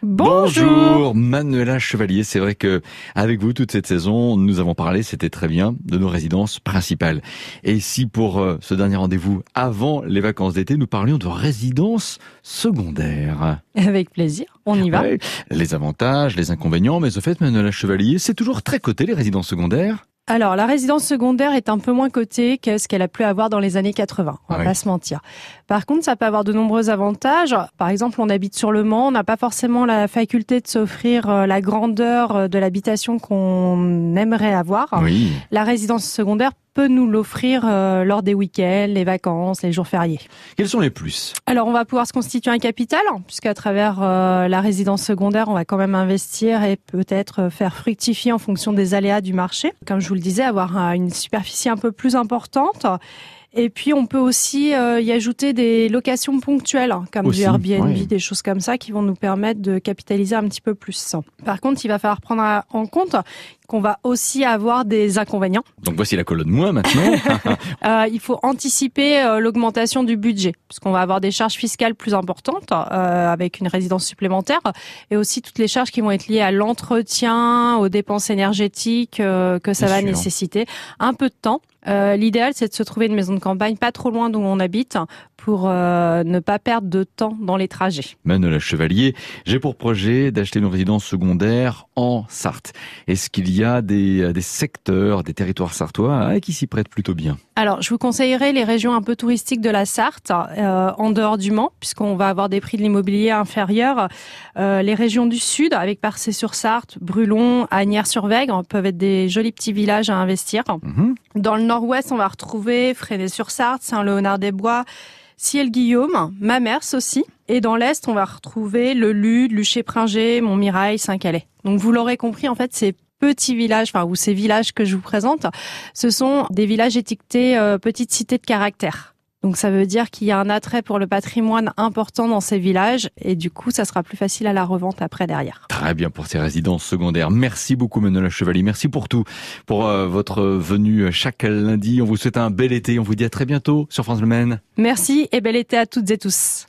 Bonjour. Manuela Chevalier, c'est vrai que avec vous toute cette saison, nous avons parlé, c'était très bien, de nos résidences principales. Et si pour euh, ce dernier rendez-vous avant les vacances d'été, nous parlions de résidences secondaires Avec plaisir, on y va. les avantages, les inconvénients, mais au fait, Manuela Chevalier, c'est toujours très coté les résidences secondaires alors, la résidence secondaire est un peu moins cotée que ce qu'elle a pu avoir dans les années 80. On va pas se mentir. Par contre, ça peut avoir de nombreux avantages. Par exemple, on habite sur le Mans, on n'a pas forcément la faculté de s'offrir euh, la grandeur euh, de l'habitation qu'on aimerait avoir. Oui. La résidence secondaire peut nous l'offrir euh, lors des week-ends, les vacances, les jours fériés. Quels sont les plus? Alors, on va pouvoir se constituer un capital, puisqu'à travers euh, la résidence secondaire, on va quand même investir et peut-être faire fructifier en fonction des aléas du marché. Comme je vous le disais, avoir une superficie un peu plus importante et puis on peut aussi euh, y ajouter des locations ponctuelles, hein, comme du Airbnb, des choses comme ça, qui vont nous permettre de capitaliser un petit peu plus. Par contre, il va falloir prendre en compte qu'on va aussi avoir des inconvénients. Donc voici la colonne moins maintenant. euh, il faut anticiper euh, l'augmentation du budget, puisqu'on va avoir des charges fiscales plus importantes euh, avec une résidence supplémentaire, et aussi toutes les charges qui vont être liées à l'entretien, aux dépenses énergétiques euh, que ça va nécessiter. Un peu de temps. Euh, l'idéal, c'est de se trouver une maison de campagne pas trop loin d'où on habite pour euh, ne pas perdre de temps dans les trajets. Manuela Chevalier, j'ai pour projet d'acheter une résidence secondaire en Sarthe. Est-ce qu'il y a des, des secteurs, des territoires sartois hein, qui s'y prêtent plutôt bien? Alors, je vous conseillerais les régions un peu touristiques de la Sarthe, euh, en dehors du Mans, puisqu'on va avoir des prix de l'immobilier inférieurs. Euh, les régions du sud, avec Parcé-sur-Sarthe, Brulon, Agnières-sur-Vègre, peuvent être des jolis petits villages à investir. Mhm. Dans le nord-ouest, on va retrouver Fresnay-sur-Sarthe, Saint-Léonard-des-Bois, Ciel-Guillaume, Mamers aussi. Et dans l'Est, on va retrouver le Lude, Luché-Pringé, Montmirail, Saint-Calais. Donc vous l'aurez compris, en fait, ces petits villages, enfin, ou ces villages que je vous présente, ce sont des villages étiquetés euh, petites cités de caractère. Donc ça veut dire qu'il y a un attrait pour le patrimoine important dans ces villages et du coup ça sera plus facile à la revente après derrière. Très bien pour ces résidences secondaires. Merci beaucoup Manuela Chevalier. Merci pour tout, pour euh, votre venue chaque lundi. On vous souhaite un bel été. On vous dit à très bientôt sur France Le Maine. Merci et bel été à toutes et tous.